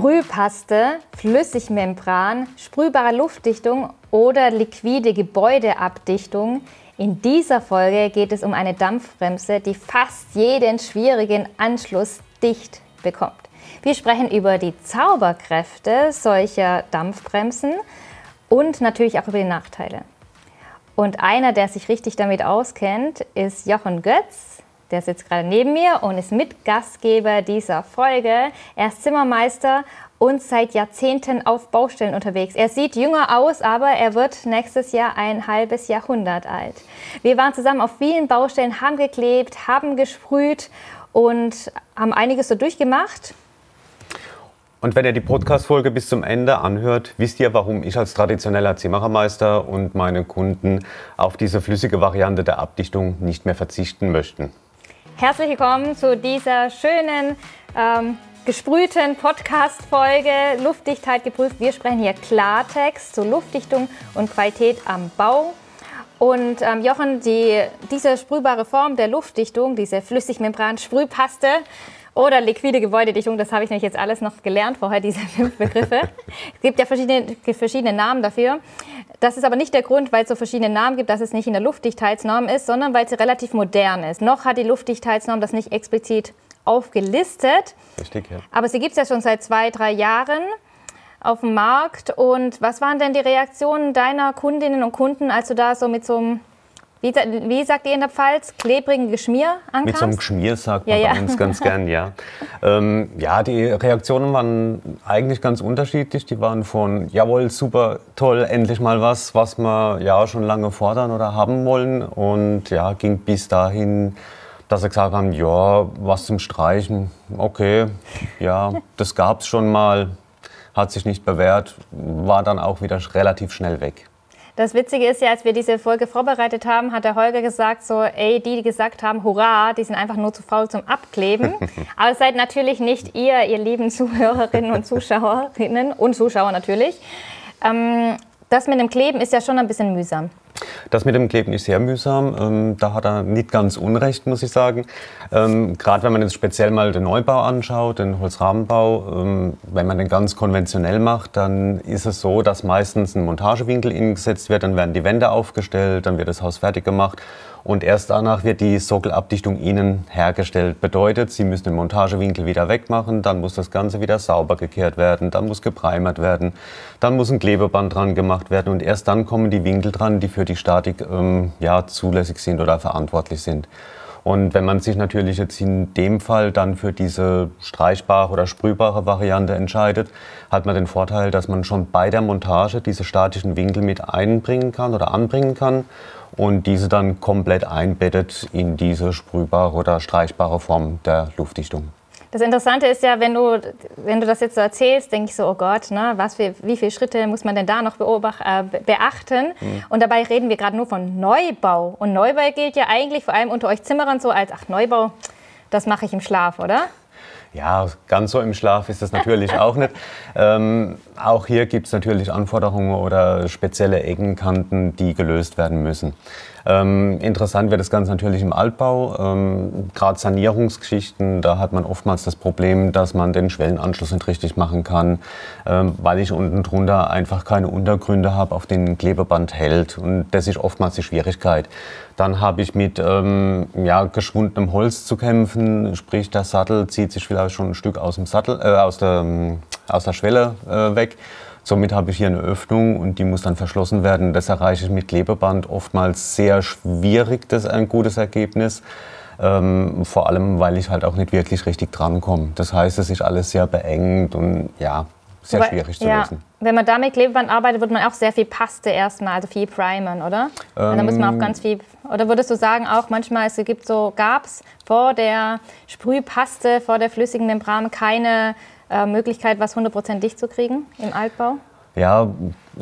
Sprühpaste, Flüssigmembran, sprühbare Luftdichtung oder liquide Gebäudeabdichtung. In dieser Folge geht es um eine Dampfbremse, die fast jeden schwierigen Anschluss dicht bekommt. Wir sprechen über die Zauberkräfte solcher Dampfbremsen und natürlich auch über die Nachteile. Und einer, der sich richtig damit auskennt, ist Jochen Götz. Der sitzt gerade neben mir und ist Mitgastgeber dieser Folge. Er ist Zimmermeister und seit Jahrzehnten auf Baustellen unterwegs. Er sieht jünger aus, aber er wird nächstes Jahr ein halbes Jahrhundert alt. Wir waren zusammen auf vielen Baustellen, haben geklebt, haben gesprüht und haben einiges so durchgemacht. Und wenn ihr die Podcast-Folge bis zum Ende anhört, wisst ihr, warum ich als traditioneller Zimmerermeister und meine Kunden auf diese flüssige Variante der Abdichtung nicht mehr verzichten möchten. Herzlich willkommen zu dieser schönen ähm, gesprühten Podcast-Folge Luftdichtheit geprüft. Wir sprechen hier Klartext zur Luftdichtung und Qualität am Bau. Und ähm, Jochen, die, diese sprühbare Form der Luftdichtung, diese Flüssigmembran-Sprühpaste, oder liquide Gebäudedichtung, das habe ich nämlich jetzt alles noch gelernt vorher, diese fünf Begriffe. es gibt ja verschiedene, verschiedene Namen dafür. Das ist aber nicht der Grund, weil es so verschiedene Namen gibt, dass es nicht in der Luftdichtheitsnorm ist, sondern weil sie relativ modern ist. Noch hat die Luftdichtheitsnorm das nicht explizit aufgelistet. Richtig, ja. Aber sie gibt es ja schon seit zwei, drei Jahren auf dem Markt. Und was waren denn die Reaktionen deiner Kundinnen und Kunden, als du da so mit so einem wie, wie, sagt ihr in der Pfalz? Klebrigen Geschmier ankamst? Mit so einem Geschmier sagt man ja, ja. bei uns ganz gern, ja. ähm, ja, die Reaktionen waren eigentlich ganz unterschiedlich. Die waren von, jawohl, super, toll, endlich mal was, was wir ja schon lange fordern oder haben wollen. Und ja, ging bis dahin, dass sie gesagt haben, ja, was zum Streichen, okay, ja, das gab es schon mal, hat sich nicht bewährt, war dann auch wieder relativ schnell weg. Das Witzige ist ja, als wir diese Folge vorbereitet haben, hat der Holger gesagt, so, ey, die, die gesagt haben, hurra, die sind einfach nur zu faul zum Abkleben. Aber seid natürlich nicht ihr, ihr lieben Zuhörerinnen und Zuschauerinnen und Zuschauer natürlich. Ähm, das mit dem Kleben ist ja schon ein bisschen mühsam. Das mit dem Kleben ist sehr mühsam. Ähm, da hat er nicht ganz unrecht, muss ich sagen. Ähm, Gerade wenn man jetzt speziell mal den Neubau anschaut, den Holzrahmenbau, ähm, wenn man den ganz konventionell macht, dann ist es so, dass meistens ein Montagewinkel innen gesetzt wird, dann werden die Wände aufgestellt, dann wird das Haus fertig gemacht und erst danach wird die Sockelabdichtung innen hergestellt. Bedeutet, Sie müssen den Montagewinkel wieder wegmachen, dann muss das Ganze wieder sauber gekehrt werden, dann muss gepreimert werden, dann muss ein Klebeband dran gemacht werden und erst dann kommen die Winkel dran, die für die Statik ähm, ja, zulässig sind oder verantwortlich sind. Und wenn man sich natürlich jetzt in dem Fall dann für diese streichbare oder sprühbare Variante entscheidet, hat man den Vorteil, dass man schon bei der Montage diese statischen Winkel mit einbringen kann oder anbringen kann und diese dann komplett einbettet in diese sprühbare oder streichbare Form der Luftdichtung. Das Interessante ist ja, wenn du, wenn du das jetzt so erzählst, denke ich so, oh Gott, ne, was für, wie viele Schritte muss man denn da noch äh, beachten? Mhm. Und dabei reden wir gerade nur von Neubau. Und Neubau gilt ja eigentlich vor allem unter euch Zimmerern so als, ach, Neubau, das mache ich im Schlaf, oder? Ja, ganz so im Schlaf ist das natürlich auch nicht. Ähm, auch hier gibt es natürlich Anforderungen oder spezielle Eckenkanten, die gelöst werden müssen. Ähm, interessant wird das Ganze natürlich im Altbau. Ähm, Gerade Sanierungsgeschichten, da hat man oftmals das Problem, dass man den Schwellenanschluss nicht richtig machen kann, ähm, weil ich unten drunter einfach keine Untergründe habe, auf denen Klebeband hält. Und das ist oftmals die Schwierigkeit. Dann habe ich mit ähm, ja, geschwundenem Holz zu kämpfen, sprich der Sattel zieht sich vielleicht schon ein Stück aus dem Sattel, äh, aus, der, aus der Schwelle äh, weg. Somit habe ich hier eine Öffnung und die muss dann verschlossen werden. Das erreiche ich mit Klebeband oftmals sehr schwierig, das ist ein gutes Ergebnis. Ähm, vor allem, weil ich halt auch nicht wirklich richtig drankomme. Das heißt, es ist alles sehr beengt und ja, sehr Aber, schwierig zu ja, lösen. Wenn man da mit Klebeband arbeitet, wird man auch sehr viel Paste erstmal, also viel primern, oder? Ähm, und dann muss man auch ähm, ganz viel. Oder würdest du sagen, auch manchmal, es gibt so, gab es vor der Sprühpaste, vor der flüssigen Membran keine äh, Möglichkeit, was 100% dicht zu kriegen im Altbau? Ja,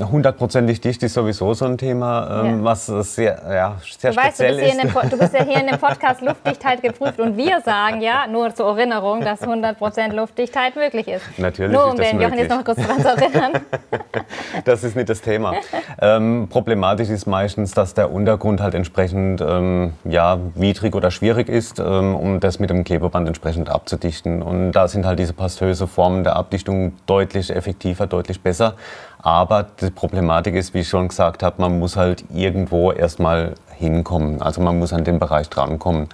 Hundertprozentig dicht ist sowieso so ein Thema, ähm, ja. was sehr, ja, sehr du speziell weißt, du ist. Dem, du bist ja hier in dem Podcast Luftdichtheit geprüft und wir sagen ja, nur zur Erinnerung, dass 100% Luftdichtheit möglich ist. Natürlich nur, um ist das den Jochen jetzt noch kurz daran zu erinnern. das ist nicht das Thema. ähm, problematisch ist meistens, dass der Untergrund halt entsprechend ähm, ja, widrig oder schwierig ist, ähm, um das mit dem Klebeband entsprechend abzudichten. Und da sind halt diese pastöse Formen der Abdichtung deutlich effektiver, deutlich besser. Aber die Problematik ist, wie ich schon gesagt habe, man muss halt irgendwo erstmal hinkommen. Also man muss an den Bereich drankommen.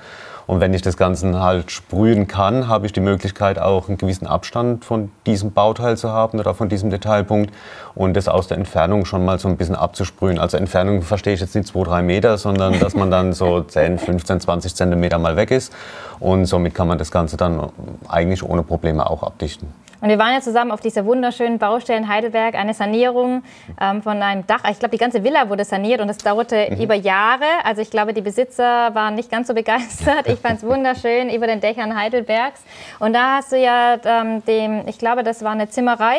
Und wenn ich das Ganze halt sprühen kann, habe ich die Möglichkeit, auch einen gewissen Abstand von diesem Bauteil zu haben oder von diesem Detailpunkt und das aus der Entfernung schon mal so ein bisschen abzusprühen. Also Entfernung verstehe ich jetzt nicht 2, 3 Meter, sondern dass man dann so 10, 15, 20 Zentimeter mal weg ist. Und somit kann man das Ganze dann eigentlich ohne Probleme auch abdichten. Und wir waren ja zusammen auf dieser wunderschönen Baustelle in Heidelberg, eine Sanierung ähm, von einem Dach. Ich glaube, die ganze Villa wurde saniert und es dauerte mhm. über Jahre. Also ich glaube, die Besitzer waren nicht ganz so begeistert. Ich fand es wunderschön über den Dächern Heidelbergs. Und da hast du ja ähm, dem, ich glaube, das war eine Zimmerei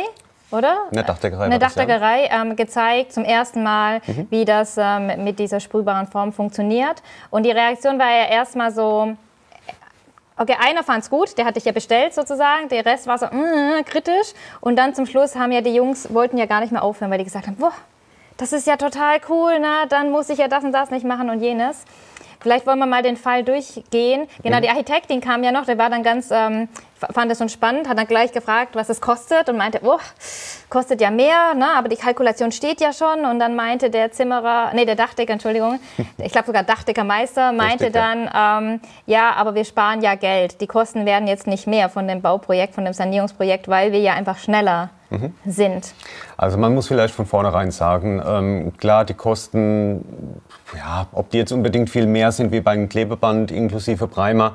oder? Eine Dachdeckerei. Eine Dachdeckerei ähm, gezeigt, zum ersten Mal, mhm. wie das ähm, mit dieser sprühbaren Form funktioniert. Und die Reaktion war ja erstmal so, Okay, einer fand es gut, der hatte ich ja bestellt sozusagen, der Rest war so mm, kritisch. Und dann zum Schluss haben ja die Jungs, wollten ja gar nicht mehr aufhören, weil die gesagt haben, boah, das ist ja total cool, na, dann muss ich ja das und das nicht machen und jenes. Vielleicht wollen wir mal den Fall durchgehen. Genau, die Architektin kam ja noch, der war dann ganz, ähm, fand es so spannend, hat dann gleich gefragt, was es kostet und meinte, oh, kostet ja mehr, ne? aber die Kalkulation steht ja schon. Und dann meinte der Zimmerer, nee, der Dachdecker, Entschuldigung, ich glaube sogar Dachdeckermeister, meinte dann, ähm, ja, aber wir sparen ja Geld. Die Kosten werden jetzt nicht mehr von dem Bauprojekt, von dem Sanierungsprojekt, weil wir ja einfach schneller mhm. sind. Also man muss vielleicht von vornherein sagen, ähm, klar, die Kosten, ja, ob die jetzt unbedingt viel mehr sind wie beim Klebeband inklusive Primer,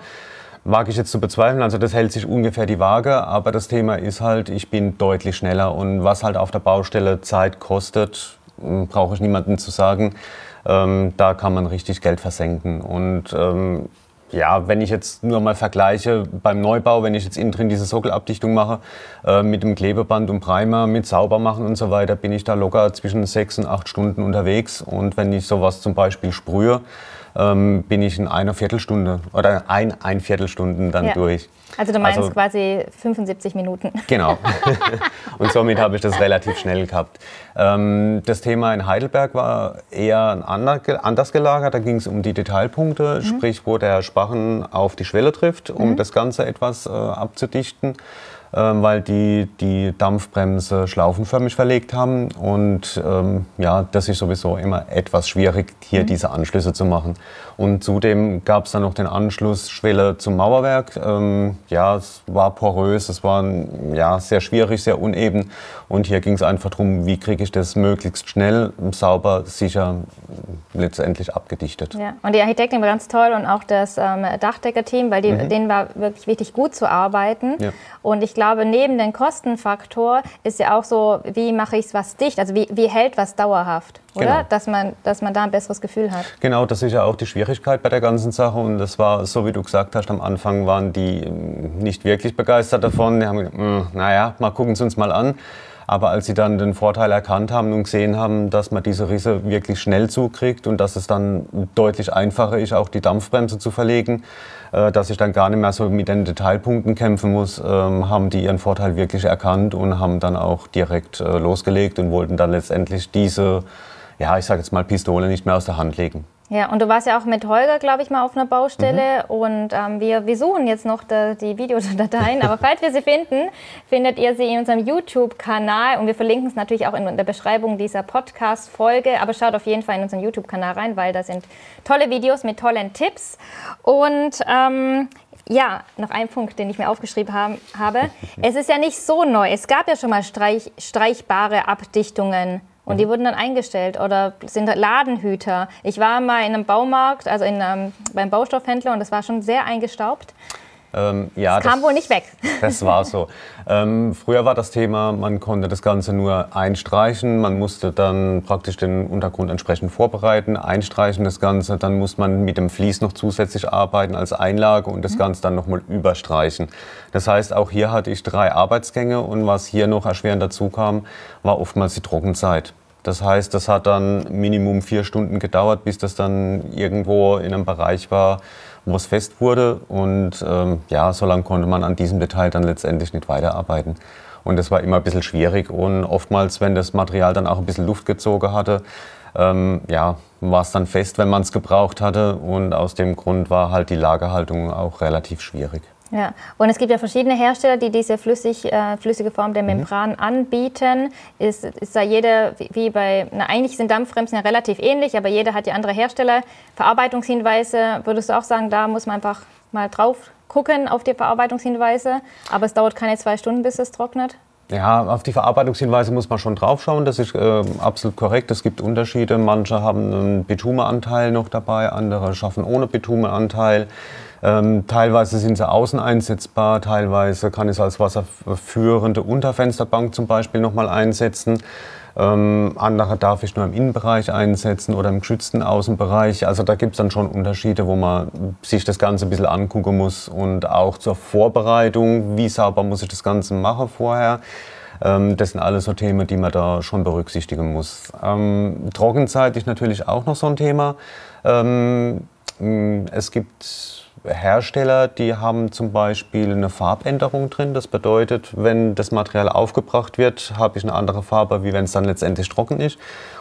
wage ich jetzt zu bezweifeln. Also das hält sich ungefähr die Waage, aber das Thema ist halt, ich bin deutlich schneller und was halt auf der Baustelle Zeit kostet, hm, brauche ich niemandem zu sagen. Ähm, da kann man richtig Geld versenken. Und ähm, ja, wenn ich jetzt nur mal vergleiche beim Neubau, wenn ich jetzt innen drin diese Sockelabdichtung mache, äh, mit dem Klebeband und Primer, mit Saubermachen und so weiter, bin ich da locker zwischen sechs und acht Stunden unterwegs. Und wenn ich sowas zum Beispiel sprühe, ähm, bin ich in einer Viertelstunde oder ein, ein Viertelstunden dann ja. durch. Also du meinst also, quasi 75 Minuten. Genau. Und somit habe ich das relativ schnell gehabt. Ähm, das Thema in Heidelberg war eher anders gelagert. Da ging es um die Detailpunkte, mhm. sprich wo der Spachen auf die Schwelle trifft, um mhm. das Ganze etwas äh, abzudichten. Ähm, weil die die Dampfbremse schlaufenförmig verlegt haben. Und ähm, ja, das ist sowieso immer etwas schwierig, hier mhm. diese Anschlüsse zu machen. Und zudem gab es dann noch den Anschluss Schwelle zum Mauerwerk. Ähm, ja, es war porös, es war ja, sehr schwierig, sehr uneben. Und hier ging es einfach darum, wie kriege ich das möglichst schnell, sauber, sicher letztendlich abgedichtet. Ja. Und die Architektin war ganz toll und auch das ähm, Dachdeckerteam, weil die, mhm. denen war wirklich wichtig, gut zu arbeiten. Ja. Und ich glaube, neben dem Kostenfaktor ist ja auch so, wie mache ich es was dicht? Also wie, wie hält was dauerhaft? Oder? Genau. Dass, man, dass man da ein besseres Gefühl hat. Genau, das ist ja auch die Schwierigkeit bei der ganzen Sache. Und das war, so wie du gesagt hast, am Anfang waren die ähm, nicht wirklich begeistert davon. Die haben gesagt, hm, naja, mal gucken Sie uns mal an. Aber als sie dann den Vorteil erkannt haben und gesehen haben, dass man diese Risse wirklich schnell zukriegt und dass es dann deutlich einfacher ist, auch die Dampfbremse zu verlegen, äh, dass ich dann gar nicht mehr so mit den Detailpunkten kämpfen muss, ähm, haben die ihren Vorteil wirklich erkannt und haben dann auch direkt äh, losgelegt und wollten dann letztendlich diese, ja, ich sage jetzt mal Pistole nicht mehr aus der Hand legen. Ja, und du warst ja auch mit Holger, glaube ich, mal auf einer Baustelle. Mhm. Und ähm, wir, wir suchen jetzt noch die, die Videodateien. Aber falls wir sie finden, findet ihr sie in unserem YouTube-Kanal. Und wir verlinken es natürlich auch in der Beschreibung dieser Podcast-Folge. Aber schaut auf jeden Fall in unseren YouTube-Kanal rein, weil da sind tolle Videos mit tollen Tipps. Und ähm, ja, noch ein Punkt, den ich mir aufgeschrieben haben, habe. Es ist ja nicht so neu. Es gab ja schon mal streich, streichbare Abdichtungen und die mhm. wurden dann eingestellt oder sind Ladenhüter. Ich war mal in einem Baumarkt, also in einem, beim Baustoffhändler und das war schon sehr eingestaubt. Ähm, ja, das kam das, wohl nicht weg. Das war so. Ähm, früher war das Thema, man konnte das Ganze nur einstreichen. Man musste dann praktisch den Untergrund entsprechend vorbereiten, einstreichen das Ganze. Dann muss man mit dem Vlies noch zusätzlich arbeiten als Einlage und das mhm. Ganze dann nochmal überstreichen. Das heißt, auch hier hatte ich drei Arbeitsgänge und was hier noch erschwerend dazu kam, war oftmals die Trockenzeit. Das heißt, das hat dann Minimum vier Stunden gedauert, bis das dann irgendwo in einem Bereich war, wo es fest wurde. Und ähm, ja, so lange konnte man an diesem Detail dann letztendlich nicht weiterarbeiten. Und das war immer ein bisschen schwierig. Und oftmals, wenn das Material dann auch ein bisschen Luft gezogen hatte, ähm, ja, war es dann fest, wenn man es gebraucht hatte. Und aus dem Grund war halt die Lagerhaltung auch relativ schwierig. Ja, und es gibt ja verschiedene Hersteller, die diese flüssig, äh, flüssige Form der mhm. Membran mhm. anbieten. Ist, ist da jeder, wie bei, na, eigentlich sind Dampfbremsen ja relativ ähnlich, aber jeder hat ja andere Hersteller. Verarbeitungshinweise, würdest du auch sagen, da muss man einfach mal drauf gucken auf die Verarbeitungshinweise, aber es dauert keine zwei Stunden, bis es trocknet? Ja, auf die Verarbeitungshinweise muss man schon drauf schauen. Das ist äh, absolut korrekt. Es gibt Unterschiede. Manche haben einen Bitumenanteil noch dabei, andere schaffen ohne Bitumenanteil. Ähm, teilweise sind sie außen einsetzbar, teilweise kann ich es als wasserführende Unterfensterbank zum Beispiel nochmal einsetzen. Ähm, andere darf ich nur im Innenbereich einsetzen oder im geschützten Außenbereich. Also da gibt es dann schon Unterschiede, wo man sich das Ganze ein bisschen angucken muss und auch zur Vorbereitung, wie sauber muss ich das Ganze machen vorher. Ähm, das sind alles so Themen, die man da schon berücksichtigen muss. Ähm, Trockenzeit ist natürlich auch noch so ein Thema. Ähm, es gibt Hersteller, die haben zum Beispiel eine Farbänderung drin. Das bedeutet, wenn das Material aufgebracht wird, habe ich eine andere Farbe, wie wenn es dann letztendlich trocken ist.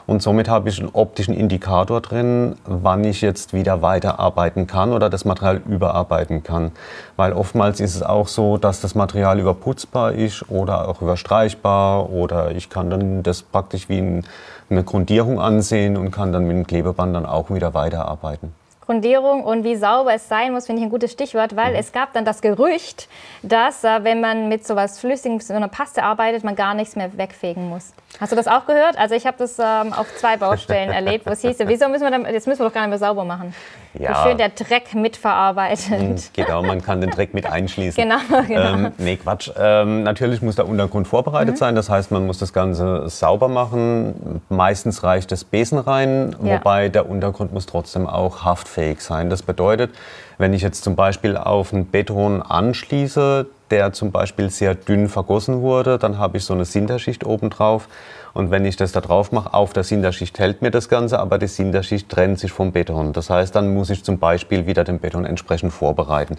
Und somit habe ich einen optischen Indikator drin, wann ich jetzt wieder weiterarbeiten kann oder das Material überarbeiten kann. Weil oftmals ist es auch so, dass das Material überputzbar ist oder auch überstreichbar oder ich kann dann das praktisch wie eine Grundierung ansehen und kann dann mit dem Klebeband dann auch wieder weiterarbeiten. Grundierung und wie sauber es sein muss, finde ich ein gutes Stichwort, weil mhm. es gab dann das Gerücht, dass äh, wenn man mit sowas Flüssigem, mit so einer Paste arbeitet, man gar nichts mehr wegfegen muss. Hast du das auch gehört? Also ich habe das ähm, auf zwei Baustellen erlebt, wo es hieß, wieso müssen wir dann, jetzt müssen wir doch gar nicht mehr sauber machen. Ja. Wie schön der Dreck mitverarbeitet. Mhm, genau, man kann den Dreck mit einschließen. genau, genau. Ähm, nee, Quatsch. Ähm, natürlich muss der Untergrund vorbereitet mhm. sein. Das heißt, man muss das Ganze sauber machen. Meistens reicht das Besen rein, ja. wobei der Untergrund muss trotzdem auch haftfähig sein. Das bedeutet, wenn ich jetzt zum Beispiel auf einen Beton anschließe, der zum Beispiel sehr dünn vergossen wurde, dann habe ich so eine Sinterschicht oben drauf. Und wenn ich das da drauf mache, auf der Sinterschicht hält mir das Ganze, aber die Sinterschicht trennt sich vom Beton. Das heißt, dann muss ich zum Beispiel wieder den Beton entsprechend vorbereiten.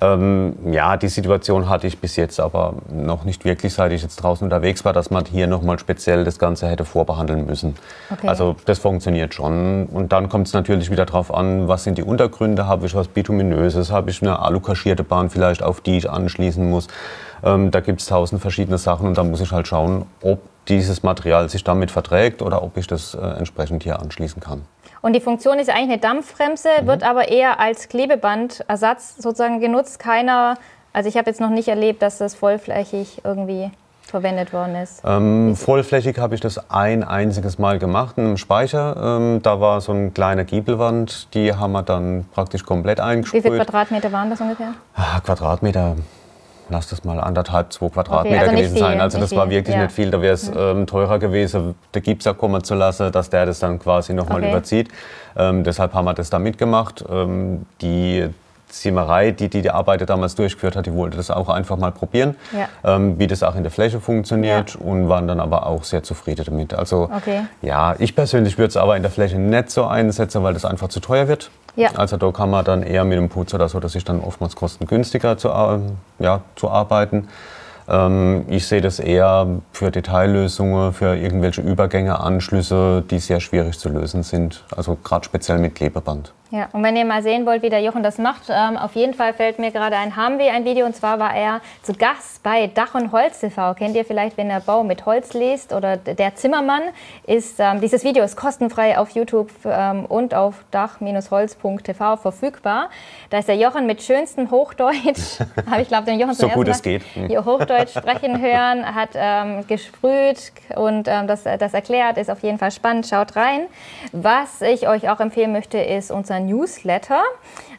Ähm, ja, die Situation hatte ich bis jetzt aber noch nicht wirklich, seit ich jetzt draußen unterwegs war, dass man hier nochmal speziell das Ganze hätte vorbehandeln müssen. Okay. Also das funktioniert schon. Und dann kommt es natürlich wieder darauf an, was sind die Untergründe, habe ich was Bituminöses, habe ich eine alukaschierte Bahn vielleicht, auf die ich anschließen muss. Ähm, da gibt es tausend verschiedene Sachen und da muss ich halt schauen, ob dieses Material sich damit verträgt oder ob ich das äh, entsprechend hier anschließen kann. Und die Funktion ist eigentlich eine Dampfbremse, mhm. wird aber eher als Klebebandersatz sozusagen genutzt. Keiner, also ich habe jetzt noch nicht erlebt, dass das vollflächig irgendwie verwendet worden ist? Ähm, vollflächig habe ich das ein einziges Mal gemacht in einem Speicher. Ähm, da war so eine kleine Giebelwand, die haben wir dann praktisch komplett eingesprüht. Wie viele Quadratmeter waren das ungefähr? Ah, Quadratmeter lass das mal anderthalb, zwei Quadratmeter okay, also gewesen viel, sein. Also das war wirklich ja. nicht viel. Da wäre es ähm, teurer gewesen, der Gipser kommen zu lassen, dass der das dann quasi nochmal okay. überzieht. Ähm, deshalb haben wir das da mitgemacht. Ähm, die Zimmerei, die, die die Arbeit damals durchgeführt hat, die wollte das auch einfach mal probieren, ja. ähm, wie das auch in der Fläche funktioniert ja. und waren dann aber auch sehr zufrieden damit. Also okay. ja, ich persönlich würde es aber in der Fläche nicht so einsetzen, weil das einfach zu teuer wird. Ja. Also da kann man dann eher mit dem Putz oder so, dass sich dann oftmals kostengünstiger zu, ja, zu arbeiten. Ähm, ich sehe das eher für Detaillösungen, für irgendwelche Übergänge, Anschlüsse, die sehr schwierig zu lösen sind. Also gerade speziell mit Klebeband. Ja, und wenn ihr mal sehen wollt, wie der Jochen das macht, ähm, auf jeden Fall fällt mir gerade ein, haben wir ein Video und zwar war er zu Gast bei Dach und Holz TV. Kennt ihr vielleicht, wenn ihr Bau mit Holz liest oder der Zimmermann ist, ähm, dieses Video ist kostenfrei auf YouTube ähm, und auf dach-holz.tv verfügbar. Da ist der Jochen mit schönstem Hochdeutsch, habe ich glaube den Jochen so gut es geht. Hier Hochdeutsch sprechen hören, hat ähm, gesprüht und ähm, das, das erklärt, ist auf jeden Fall spannend, schaut rein. Was ich euch auch empfehlen möchte, ist unser unser Newsletter.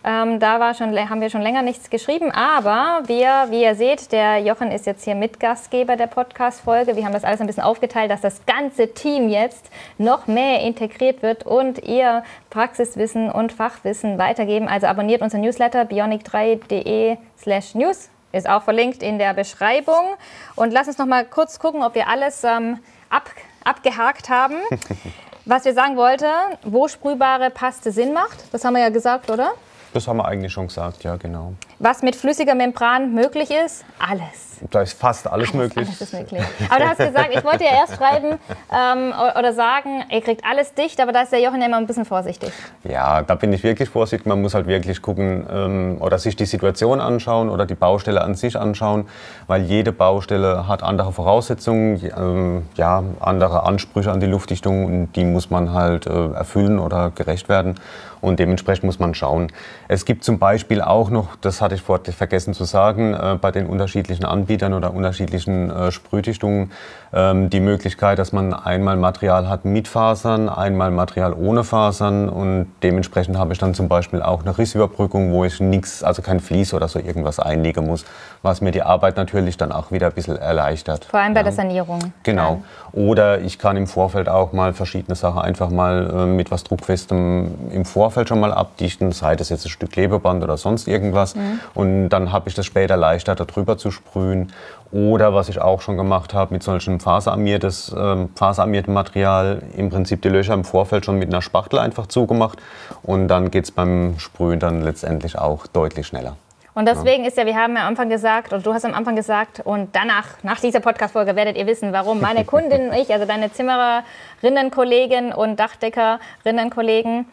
Ähm, da war schon, haben wir schon länger nichts geschrieben, aber wir, wie ihr seht, der Jochen ist jetzt hier Mitgastgeber der Podcast-Folge. Wir haben das alles ein bisschen aufgeteilt, dass das ganze Team jetzt noch mehr integriert wird und ihr Praxiswissen und Fachwissen weitergeben. Also abonniert unser Newsletter bionic3.de slash news. Ist auch verlinkt in der Beschreibung. Und lass uns noch mal kurz gucken, ob wir alles ähm, ab abgehakt haben. Was wir sagen wollten, wo sprühbare Paste Sinn macht, das haben wir ja gesagt, oder? Das haben wir eigentlich schon gesagt, ja, genau. Was mit flüssiger Membran möglich ist? Alles. Da ist fast alles, alles möglich. Alles ist möglich. Aber du hast gesagt, ich wollte ja erst schreiben ähm, oder sagen, ihr kriegt alles dicht, aber da ist der Jochen ja immer ein bisschen vorsichtig. Ja, da bin ich wirklich vorsichtig. Man muss halt wirklich gucken ähm, oder sich die Situation anschauen oder die Baustelle an sich anschauen, weil jede Baustelle hat andere Voraussetzungen, ähm, ja, andere Ansprüche an die Luftdichtung und die muss man halt äh, erfüllen oder gerecht werden. Und dementsprechend muss man schauen. Es gibt zum Beispiel auch noch, das hatte ich vorher vergessen zu sagen, äh, bei den unterschiedlichen Anbietern oder unterschiedlichen äh, Sprühdichtungen ähm, die Möglichkeit, dass man einmal Material hat mit Fasern, einmal Material ohne Fasern und dementsprechend habe ich dann zum Beispiel auch eine Rissüberbrückung, wo ich nichts, also kein Vlies oder so irgendwas einlegen muss, was mir die Arbeit natürlich dann auch wieder ein bisschen erleichtert. Vor allem bei ja. der Sanierung. Genau. Oder ich kann im Vorfeld auch mal verschiedene Sachen einfach mal äh, mit was Druckfestem im Vorfeld schon mal abdichten, sei das jetzt ein Stück Klebeband oder sonst irgendwas. Mhm. Und dann habe ich das später leichter darüber zu sprühen. Oder was ich auch schon gemacht habe, mit solchem faserarmiertes, äh, faserarmiertem Material, im Prinzip die Löcher im Vorfeld schon mit einer Spachtel einfach zugemacht. Und dann geht es beim Sprühen dann letztendlich auch deutlich schneller. Und deswegen ist ja, wir haben ja am Anfang gesagt, oder du hast am Anfang gesagt, und danach, nach dieser Podcast-Folge werdet ihr wissen, warum meine Kundin und ich, also deine Zimmererinnenkollegin und Dachdeckerinnenkollegen,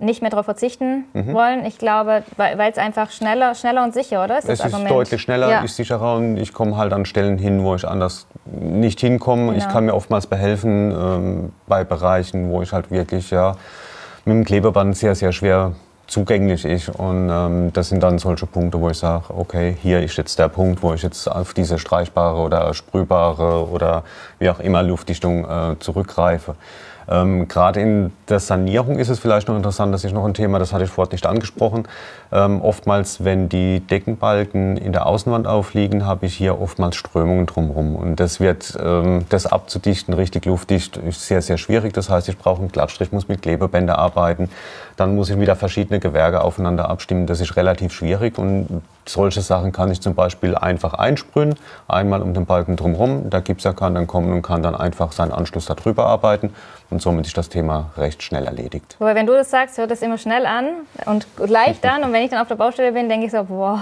nicht mehr darauf verzichten mhm. wollen. Ich glaube, weil es einfach schneller, schneller und sicher, oder? Ist es ist deutlich schneller, ja. ist sicherer und ich komme halt an Stellen hin, wo ich anders nicht hinkomme. Genau. Ich kann mir oftmals behelfen ähm, bei Bereichen, wo ich halt wirklich ja, mit dem Klebeband sehr, sehr schwer zugänglich ist. Und ähm, das sind dann solche Punkte, wo ich sage, okay, hier ist jetzt der Punkt, wo ich jetzt auf diese streichbare oder sprühbare oder wie auch immer Luftdichtung äh, zurückgreife. Ähm, Gerade in der Sanierung ist es vielleicht noch interessant, das ist noch ein Thema, das hatte ich vorhin nicht angesprochen. Ähm, oftmals, wenn die Deckenbalken in der Außenwand aufliegen, habe ich hier oftmals Strömungen drumherum. Und das wird, ähm, das abzudichten, richtig luftdicht, ist sehr, sehr schwierig. Das heißt, ich brauche einen Glattstrich, muss mit Klebebänder arbeiten. Dann muss ich wieder verschiedene Gewerke aufeinander abstimmen. Das ist relativ schwierig und solche Sachen kann ich zum Beispiel einfach einsprühen, einmal um den Balken drumherum. Der Gipser kann dann kommen und kann dann einfach seinen Anschluss darüber arbeiten und somit ist das Thema recht schnell erledigt. Aber wenn du das sagst, hört das immer schnell an und leicht an und wenn ich dann auf der Baustelle bin, denke ich so, boah,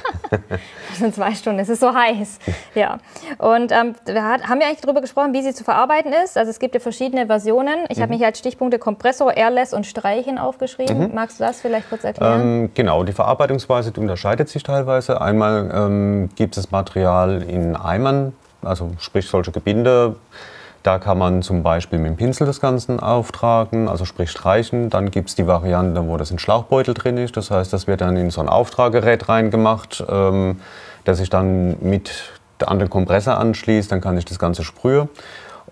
das sind zwei Stunden, es ist so heiß. Ja. Und ähm, wir haben ja eigentlich darüber gesprochen, wie sie zu verarbeiten ist. Also es gibt ja verschiedene Versionen. Ich mhm. habe hier als Stichpunkte Kompressor, Airless und Streichen aufgeschrieben. Mhm. Magst du das vielleicht kurz erklären? Ähm, genau, die Verarbeitungsweise die unterscheidet sich teilweise. Einmal ähm, gibt es Material in Eimern, also sprich solche Gebinde da kann man zum Beispiel mit dem Pinsel das Ganze auftragen, also sprich streichen. Dann gibt es die Variante, wo das in Schlauchbeutel drin ist. Das heißt, das wird dann in so ein Auftraggerät reingemacht, ähm, das ich dann mit an den Kompressor anschließt. Dann kann ich das Ganze sprühen.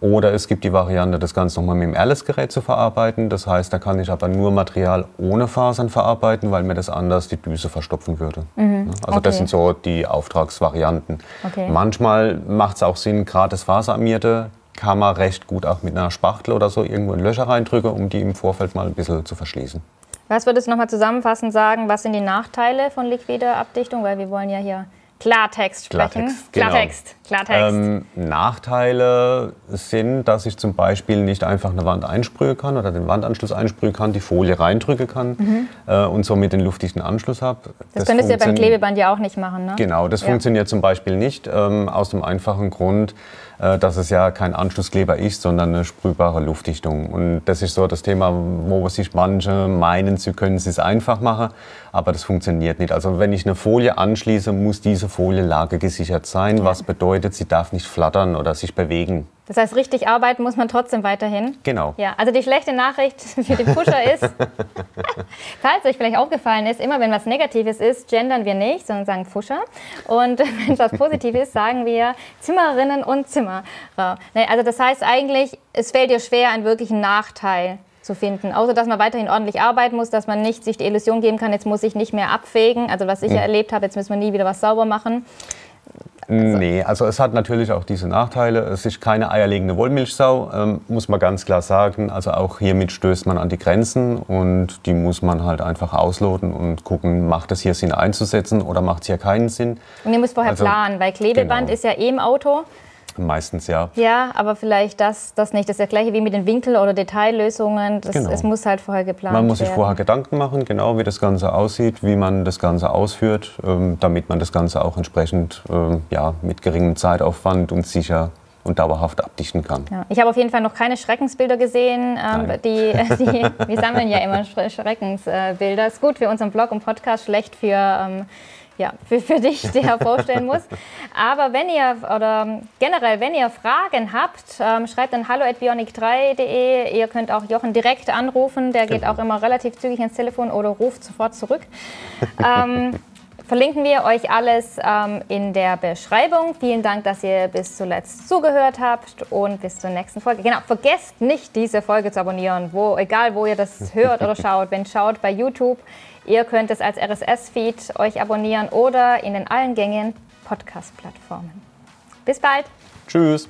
Oder es gibt die Variante, das Ganze nochmal mit dem Airless-Gerät zu verarbeiten. Das heißt, da kann ich aber nur Material ohne Fasern verarbeiten, weil mir das anders die Düse verstopfen würde. Mhm. Also okay. das sind so die Auftragsvarianten. Okay. Manchmal macht es auch Sinn, gerade das Faserarmierte kann man recht gut auch mit einer Spachtel oder so irgendwo in Löcher reindrücken, um die im Vorfeld mal ein bisschen zu verschließen. Was würdest du nochmal zusammenfassend sagen, was sind die Nachteile von liquider Abdichtung? Weil wir wollen ja hier Klartext sprechen. Klartext, genau. Klartext. Klartext. Ähm, Nachteile sind, dass ich zum Beispiel nicht einfach eine Wand einsprühen kann oder den Wandanschluss einsprühen kann, die Folie reindrücken kann mhm. äh, und somit den luftdichten Anschluss habe. Das, das könntest du ja beim Klebeband ja auch nicht machen, ne? Genau, das ja. funktioniert zum Beispiel nicht, ähm, aus dem einfachen Grund, dass es ja kein Anschlusskleber ist, sondern eine sprühbare Luftdichtung. Und das ist so das Thema, wo sich manche meinen, sie können es einfach machen, aber das funktioniert nicht. Also wenn ich eine Folie anschließe, muss diese Folie lagegesichert sein, was bedeutet, sie darf nicht flattern oder sich bewegen. Das heißt, richtig arbeiten muss man trotzdem weiterhin. Genau. Ja, also die schlechte Nachricht für den Pusher ist, falls euch vielleicht aufgefallen ist, immer wenn was Negatives ist, gendern wir nicht, sondern sagen Pusher. Und wenn es was Positives ist, sagen wir Zimmerinnen und Zimmerer. Also das heißt eigentlich, es fällt dir schwer, einen wirklichen Nachteil zu finden. Außer, dass man weiterhin ordentlich arbeiten muss, dass man nicht sich die Illusion geben kann, jetzt muss ich nicht mehr abfegen. Also was ich mhm. erlebt habe, jetzt müssen wir nie wieder was sauber machen. Also nee, also es hat natürlich auch diese Nachteile. Es ist keine eierlegende Wollmilchsau, ähm, muss man ganz klar sagen. Also auch hiermit stößt man an die Grenzen und die muss man halt einfach ausloten und gucken, macht es hier Sinn einzusetzen oder macht es hier keinen Sinn. Und ihr müsst vorher also, planen, weil Klebeband genau. ist ja eh im Auto. Meistens ja. Ja, aber vielleicht das, das nicht. Das ist das gleiche wie mit den Winkel- oder Detaillösungen. Das, Genau. Es muss halt vorher geplant werden. Man muss sich vorher Gedanken machen, genau wie das Ganze aussieht, wie man das Ganze ausführt, ähm, damit man das Ganze auch entsprechend ähm, ja, mit geringem Zeitaufwand und sicher und dauerhaft abdichten kann. Ja, ich habe auf jeden Fall noch keine Schreckensbilder gesehen. Ähm, die, die, wir sammeln ja immer Schre- Schreckensbilder. Ist gut für unseren Blog und Podcast, schlecht für, ähm, ja, für, für dich, der vorstellen muss. Aber wenn ihr, oder generell, wenn ihr Fragen habt, ähm, schreibt dann hallo.bionic3.de. Ihr könnt auch Jochen direkt anrufen. Der geht Genau. auch immer relativ zügig ins Telefon oder ruft sofort zurück. ähm, verlinken wir euch alles ähm, in der Beschreibung. Vielen Dank, dass ihr bis zuletzt zugehört habt und bis zur nächsten Folge. Genau, vergesst nicht, diese Folge zu abonnieren, wo, egal wo ihr das hört oder schaut. Wenn schaut bei YouTube, ihr könnt es als RSS-Feed euch abonnieren oder in den allen gängigen Podcast-Plattformen. Bis bald! Tschüss!